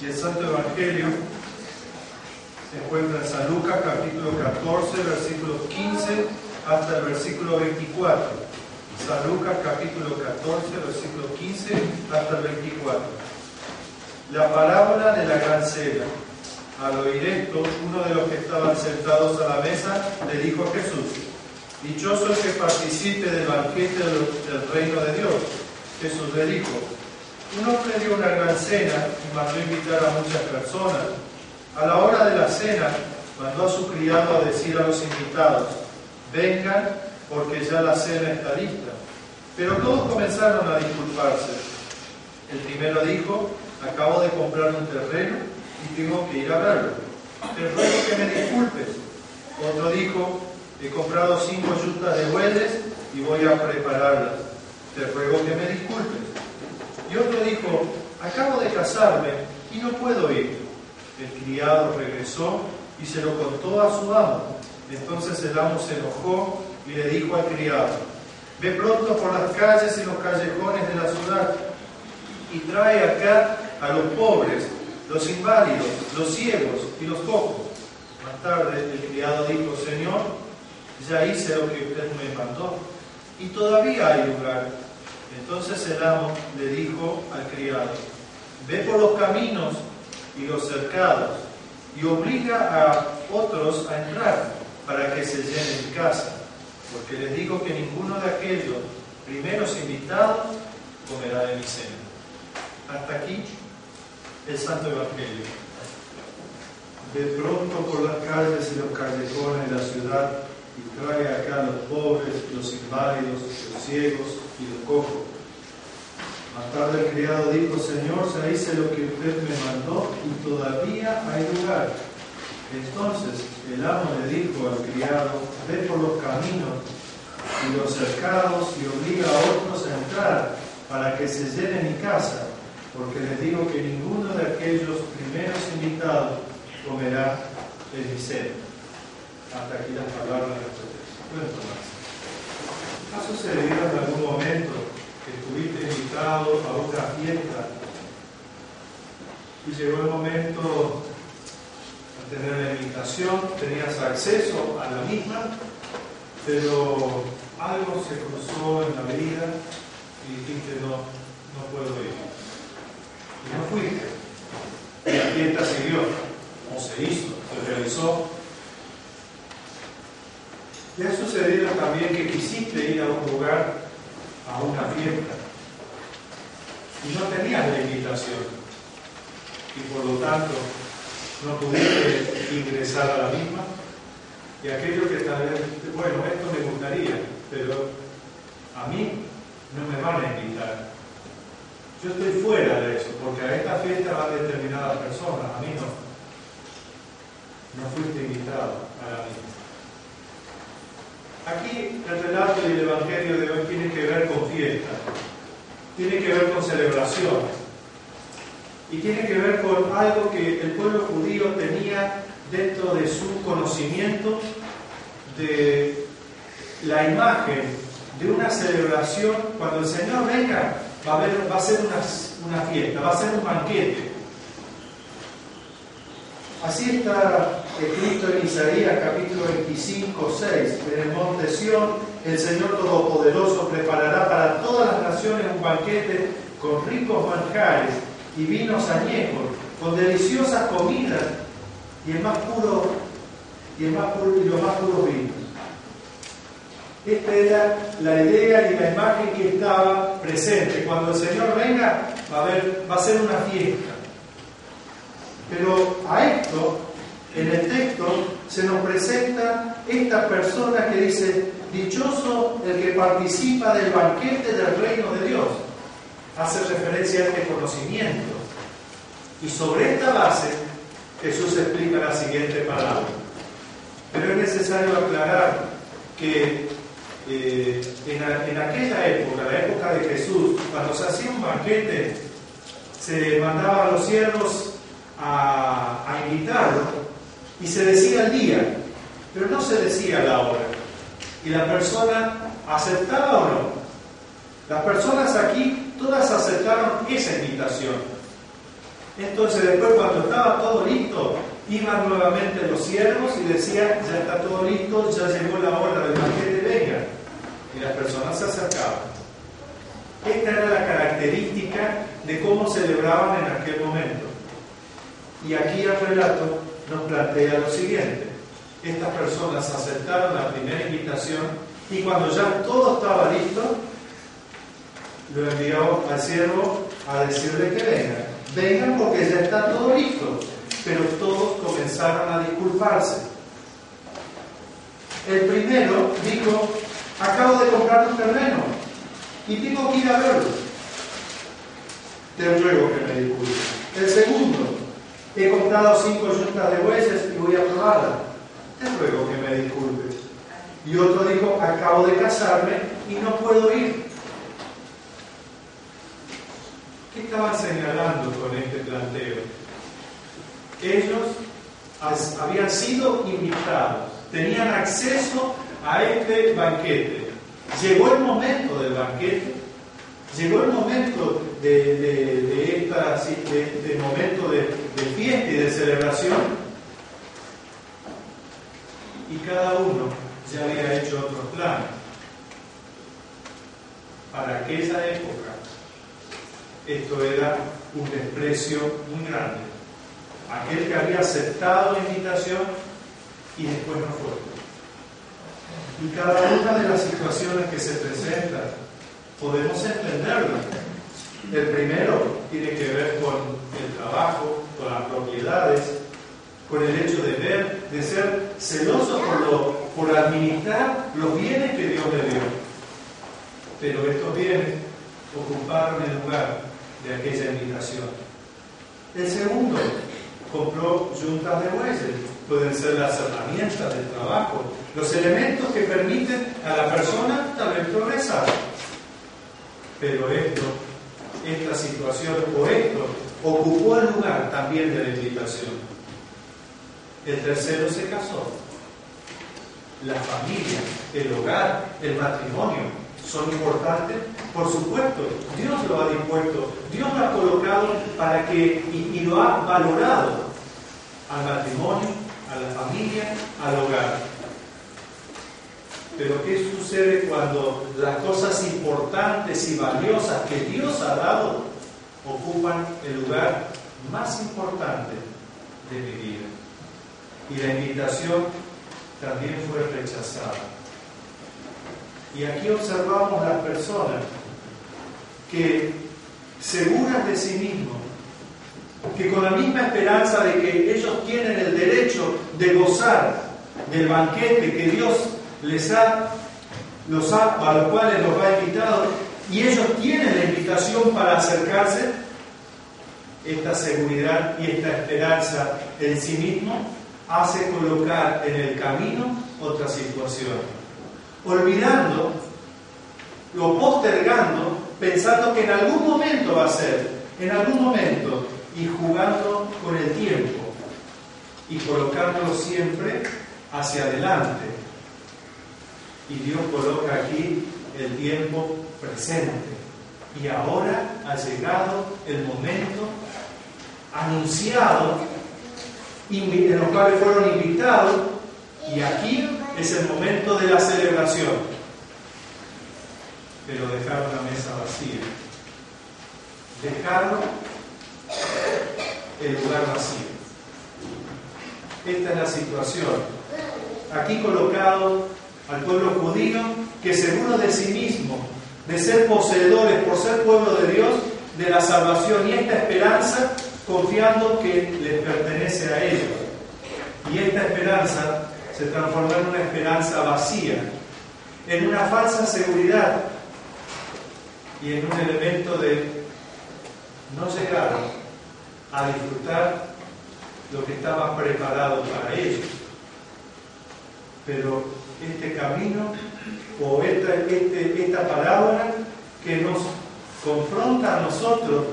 Y el Santo Evangelio se encuentra en San Lucas capítulo 14, versículo 15 hasta el versículo 24. San Lucas capítulo 14, versículo 15 hasta el 24. La parábola de la gran cena. Al oír esto, uno de los que estaban sentados a la mesa le dijo a Jesús, Dichoso el que participe del banquete del reino de Dios. Jesús le dijo, un hombre dio una gran cena y mandó invitar a muchas personas. A la hora de la cena, mandó a su criado a decir a los invitados, vengan porque ya la cena está lista. Pero todos comenzaron a disculparse. El primero dijo, acabo de comprar un terreno y tengo que ir a verlo. Te ruego que me disculpes. Otro dijo, he comprado cinco yuntas de bueyes y voy a prepararlas. Te ruego que me disculpes. Y otro dijo, acabo de casarme y no puedo ir. El criado regresó y se lo contó a su amo. Entonces el amo se enojó y le dijo al criado, ve pronto por las calles y los callejones de la ciudad y trae acá a los pobres, los inválidos, los ciegos y los cojos. Más tarde el criado dijo, Señor, ya hice lo que usted me mandó y todavía hay lugar. Entonces el amo le dijo al criado, ve por los caminos y los cercados y obliga a otros a entrar para que se llene mi casa, porque les digo que ninguno de aquellos primeros invitados comerá de mi cena. Hasta aquí el Santo Evangelio. De pronto por las calles y los callejones de la ciudad y trae acá a los pobres, los inválidos, los ciegos y los cojos. Más tarde el criado dijo, Señor, se hice lo que usted me mandó y todavía hay lugar. Entonces el amo le dijo al criado, ve por los caminos y los cercados y obliga a otros a entrar para que se llene mi casa, porque les digo que ninguno de aquellos primeros invitados comerá el mi hasta aquí las palabras de nuestro texto. ¿Ha sucedido en a una fiesta y llegó el momento de tener la invitación, tenías acceso a la misma, pero algo se cruzó en la vida y dijiste no, no puedo ir. Y no fuiste. Y la fiesta siguió, o se hizo, se realizó ¿Te ha sucedido también que quisiste ir a un lugar, a una fiesta, y no tenías la invitación? Y por lo tanto no pudiste ingresar a la misma. Y aquello que tal vez, bueno, esto me gustaría, pero a mí no me van a invitar. Yo estoy fuera de eso, porque a esta fiesta van determinadas personas, a mí no. No fuiste invitado a la misma. Aquí el relato y el Evangelio de hoy tiene que ver con fiesta, tiene que ver con celebración y tiene que ver con algo que el pueblo judío tenía dentro de su conocimiento de la imagen de una celebración. Cuando el Señor venga, va a, haber, va a ser una, una fiesta, va a ser un banquete. Así está escrito en Isaías capítulo 25, 6, en el monte Sión, el Señor Todopoderoso preparará para todas las naciones un banquete con ricos manjares y vinos añejos, con deliciosas comidas y el más puro y, el y los más puros vinos. Esta era la idea y la imagen que estaba presente. Cuando el Señor venga, va a, va a ser una fiesta. Pero a esto en el texto se nos presenta esta persona que dice, dichoso el que participa del banquete del reino de Dios. Hace referencia a este conocimiento. Y sobre esta base Jesús explica la siguiente palabra. Pero es necesario aclarar que eh, en, aquella época, la época de Jesús, cuando se hacía un banquete, se mandaba a los siervos a, a invitarlo y se decía el día, pero no se decía la hora. Y la persona aceptaba o no. Las personas aquí todas aceptaron esa invitación. Entonces después cuando estaba todo listo, iban nuevamente los siervos y decían, ya está todo listo, ya llegó la hora del banquete, venga. Y las personas se acercaban. Esta era la característica de cómo celebraban en aquel momento. Y aquí el relato nos plantea lo siguiente. Estas personas aceptaron la primera invitación y cuando ya todo estaba listo, lo envió al siervo a decirle que vengan. Vengan porque ya está todo listo. Pero todos comenzaron a disculparse. El primero dijo, acabo de comprar un terreno y tengo que ir a verlo. Te ruego que me disculpes. El segundo, he comprado cinco yuntas de bueyes y voy a probarla. Te ruego que me disculpes. Y otro dijo, acabo de casarme y no puedo ir. ¿Qué estaban señalando con este planteo? Ellos habían sido invitados, tenían acceso a este banquete. Llegó el momento del banquete, llegó el momento de, esta, de, momento de, de fiesta y de celebración, y cada uno ya había hecho otros planes. Para aquella época, esto era un desprecio muy grande. Aquel que había aceptado la invitación y después no fue. Y cada una de las situaciones que se presentan, podemos entenderlas. El primero tiene que ver con el trabajo, con las propiedades, con el hecho de ver, de ser celoso por, lo, por administrar los bienes que Dios le dio. Pero estos bienes ocuparon el lugar de aquella invitación. El segundo, compró juntas de bueyes, pueden ser las herramientas del trabajo, los elementos que permiten a la persona también progresar. Pero esto, esta situación o esto ocupó el lugar también de la invitación. El tercero se casó. La familia, el hogar, el matrimonio, son importantes? Por supuesto, Dios lo ha dispuesto, Dios lo ha colocado para que, y, lo ha valorado al matrimonio, a la familia, al hogar. Pero ¿qué sucede cuando las cosas importantes y valiosas que Dios ha dado ocupan el lugar más importante de mi vida? Y la invitación también fue rechazada. Y aquí observamos las personas que, seguras de sí mismos, que con la misma esperanza de que ellos tienen el derecho de gozar del banquete que Dios les ha, los ha, a los cuales los ha invitado, y ellos tienen la invitación para acercarse, esta seguridad y esta esperanza en sí mismo hace colocar en el camino otra situación olvidando, lo postergando, pensando que en algún momento va a ser, en algún momento, y jugando con el tiempo y colocándolo siempre hacia adelante. Y Dios coloca aquí el tiempo presente. Y ahora ha llegado el momento anunciado, en los cuales fueron invitados, y aquí es el momento de la celebración, pero dejaron la mesa vacía. Dejaron el lugar vacío. Esta es la situación. Aquí colocado al pueblo judío que seguro de sí mismo, de ser poseedores por ser pueblo de Dios, de la salvación y esta esperanza, confiando que les pertenece a ellos. Y esta esperanza se transformó en una esperanza vacía, en una falsa seguridad y en un elemento de no llegar a disfrutar lo que estaba preparado para ellos. Pero este camino o esta, este, esta parábola que nos confronta a nosotros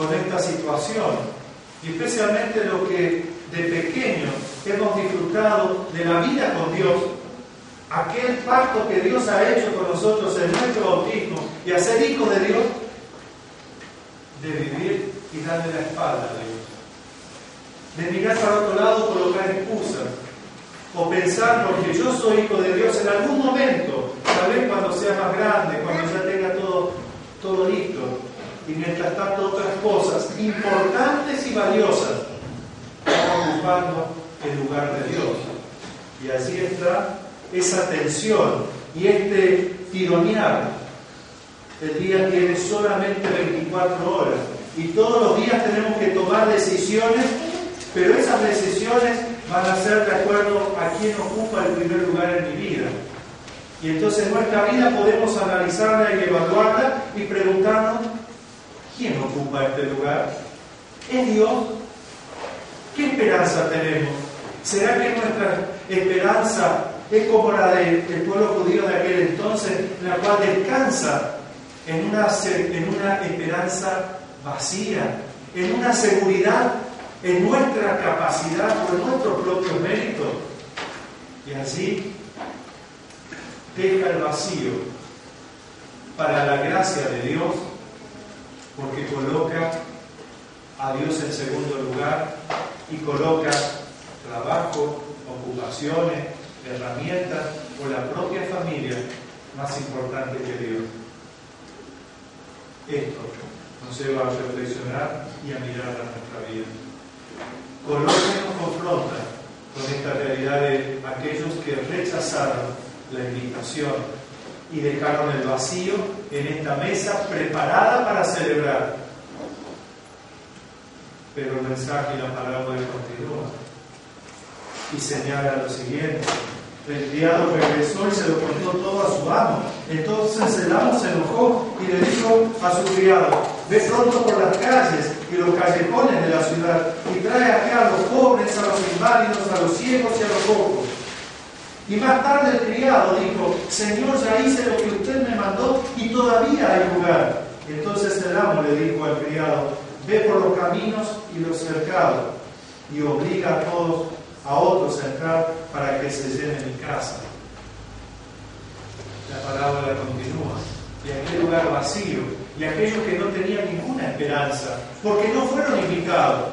con esta situación, y especialmente lo que de pequeños hemos disfrutado de la vida con Dios, aquel pacto que Dios ha hecho con nosotros en nuestro bautismo y hacer hijos de Dios, de vivir y darle la espalda a Dios. de mirar para otro lado, colocar excusas, o pensar, porque yo soy hijo de Dios en algún momento, tal vez cuando sea más grande, cuando ya tenga todo, todo listo, y mientras tanto otras cosas importantes y valiosas están ocupando el lugar de Dios. Y así está esa tensión y este tironear. El día tiene solamente 24 horas y todos los días tenemos que tomar decisiones, pero esas decisiones van a ser de acuerdo a quién ocupa el primer lugar en mi vida. Y entonces en nuestra vida podemos analizarla y evaluarla y preguntarnos, ¿quién ocupa este lugar? ¿Es Dios? ¿Qué esperanza tenemos? ¿Será que nuestra esperanza es como la del pueblo judío de aquel entonces, la cual descansa en una, en una esperanza vacía, en una seguridad en nuestra capacidad o en nuestro propio mérito? Y así deja el vacío para la gracia de Dios, porque coloca a Dios en segundo lugar y coloca trabajo, ocupaciones, herramientas o la propia familia más importante que Dios. Esto nos lleva a reflexionar y a mirar a nuestra vida. Colombia nos confronta con esta realidad de aquellos que rechazaron la invitación y dejaron el vacío en esta mesa preparada para celebrar. Pero el mensaje y la palabra continúa y señala lo siguiente. El criado regresó y se lo contó todo a su amo. Entonces el amo se enojó y le dijo a su criado, ve pronto por las calles y los callejones de la ciudad y trae acá a los pobres, a los inválidos, a los ciegos y a los cojos. Y más tarde el criado dijo, Señor, ya hice lo que usted me mandó y todavía hay lugar. Entonces el amo le dijo al criado, ve por los caminos y los cercados y obliga a todos a otros a entrar para que se llene mi casa. La palabra continúa. Y aquel lugar vacío, y aquellos que no tenían ninguna esperanza, porque no fueron invitados,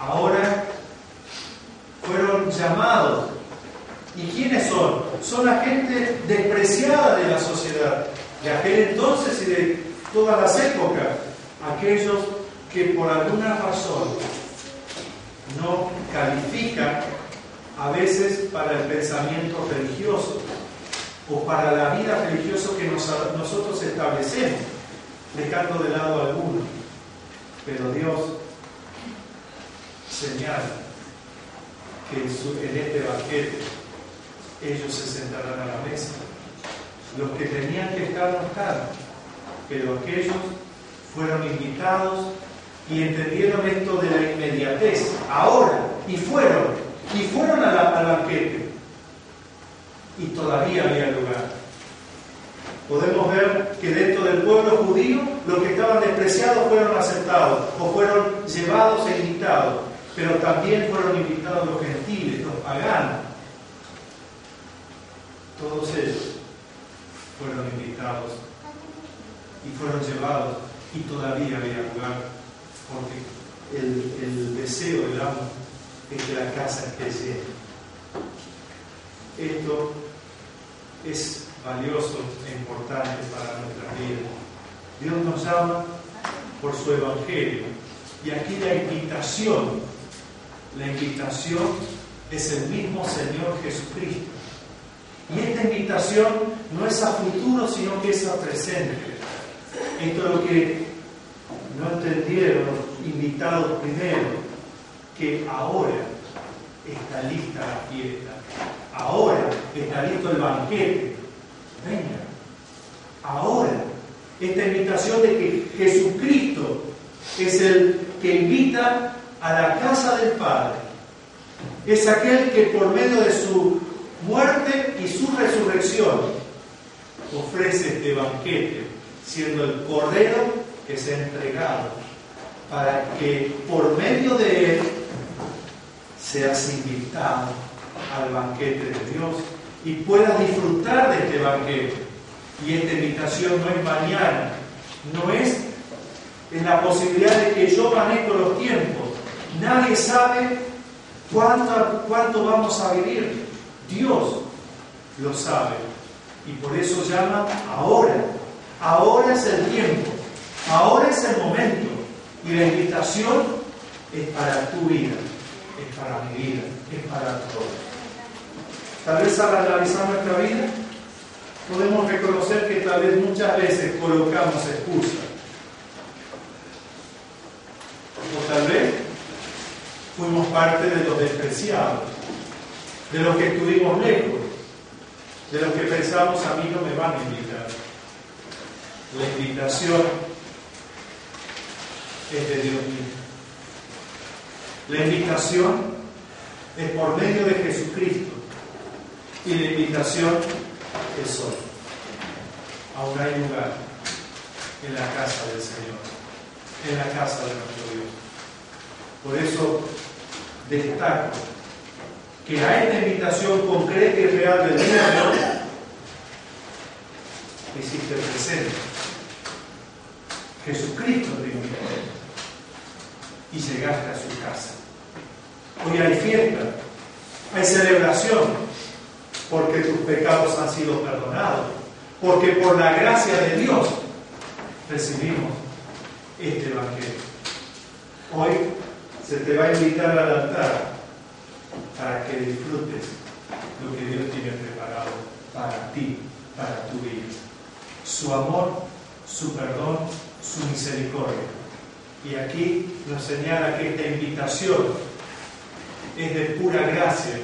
ahora fueron llamados. ¿Y quiénes son? Son la gente despreciada de la sociedad, de aquel entonces y de todas las épocas, aquellos que por alguna razón no califican a veces para el pensamiento religioso o para la vida religiosa que nosotros establecemos, dejando de lado alguno. Pero Dios señala que en, este banquete ellos se sentarán a la mesa. Los que tenían que estar no estaban, pero aquellos fueron invitados y entendieron esto de la inmediatez, ahora, y fueron y fueron al banquete. Y todavía había lugar. Podemos ver que dentro del pueblo judío los que estaban despreciados fueron aceptados o fueron llevados e invitados, pero también fueron invitados los gentiles, los paganos. Todos ellos y fueron llevados y todavía había lugar porque el, el deseo del amo que la casa esté llena. Esto es valioso e importante para nuestra vida. Dios nos llama por su evangelio. Y aquí la invitación, la invitación es el mismo Señor Jesucristo. Y esta invitación no es a futuro, sino que es a presente. Esto es lo que no entendieron los invitados primero que ahora está lista la fiesta, ahora está listo el banquete. Venga, ahora esta invitación de que Jesucristo es el que invita a la casa del Padre. Es aquel que por medio de su muerte y su resurrección ofrece este banquete, siendo el Cordero que se ha entregado para que por medio de él seas invitado al banquete de Dios y puedas disfrutar de este banquete. Y esta invitación no es mañana, no es en la posibilidad de que yo manejo los tiempos, Nadie sabe cuánto, cuánto vamos a vivir. Dios lo sabe. Y por eso llama ahora. Ahora es el tiempo. Ahora es el momento. Y la invitación es para tu vida, es para mi vida, es para todos. Tal vez al analizar nuestra vida, podemos reconocer que tal vez muchas veces colocamos excusas. O tal vez fuimos parte de los despreciados, de los que estuvimos lejos, de los que pensamos a mí no me van a invitar. La invitación es de Dios mismo. La invitación es por medio de Jesucristo y la invitación es hoy. Aún hay lugar en la casa del Señor, en la casa de nuestro Dios. Por eso destaco que a esta invitación concreta y real del hoy hiciste presente. Jesucristo te y llegaste a su casa. Hoy hay fiesta, hay celebración, porque tus pecados han sido perdonados, porque por la gracia de Dios recibimos este Evangelio. Hoy se te va a invitar al altar para que disfrutes lo que Dios tiene preparado para ti, para tu vida. Su amor, su perdón, su misericordia. Y aquí nos señala que esta invitación es de pura gracia.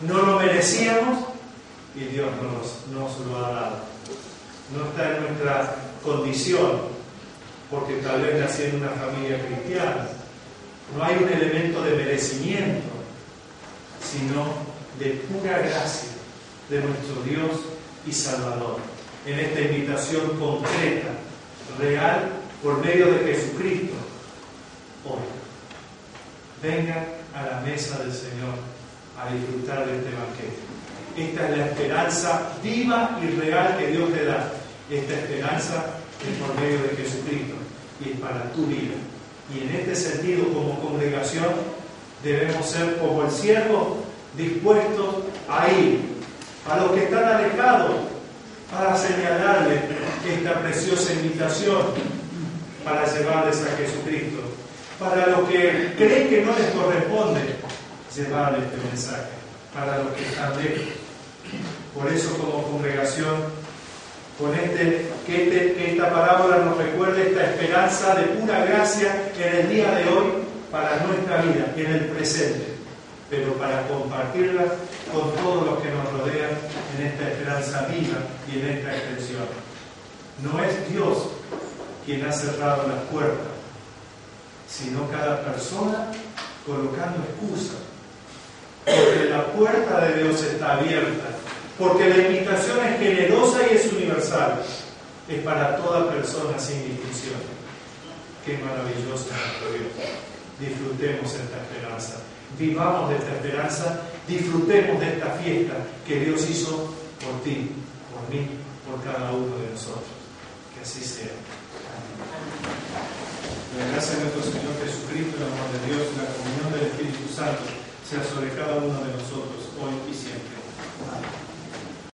No lo merecíamos y Dios nos, nos lo ha dado. No está en nuestra condición, porque tal vez nací en una familia cristiana. No hay un elemento de merecimiento, sino de pura gracia de nuestro Dios y Salvador. En esta invitación concreta, real, por medio de Jesucristo, hoy. Venga a la mesa del Señor a disfrutar de este banquete. Esta es la esperanza viva y real que Dios te da. Esta esperanza es por medio de Jesucristo y es para tu vida. Y en este sentido, como congregación, debemos ser como el siervo dispuestos a ir a los que están alejados para señalarles esta preciosa invitación para llevarles a Jesucristo. Para los que creen que no les corresponde, llevarles este mensaje. Para los que están lejos. Por eso como congregación, con este, que, este, esta parábola nos recuerde esta esperanza de pura gracia en el día de hoy para nuestra vida, en el presente, pero para compartirla con todos los que nos rodean en esta esperanza viva y en esta extensión. No es Dios quien ha cerrado las puertas, sino cada persona colocando excusas. Porque la puerta de Dios está abierta, porque la invitación es generosa y es universal, es para toda persona sin distinción. Qué maravilloso nuestro Dios. Disfrutemos esta esperanza, vivamos de esta esperanza, disfrutemos de esta fiesta que Dios hizo por ti, por mí, por cada uno de nosotros. Que así sea. La gracia de nuestro Señor Jesucristo, el amor de Dios y la comunión del Espíritu Santo sea sobre cada uno de nosotros hoy y siempre.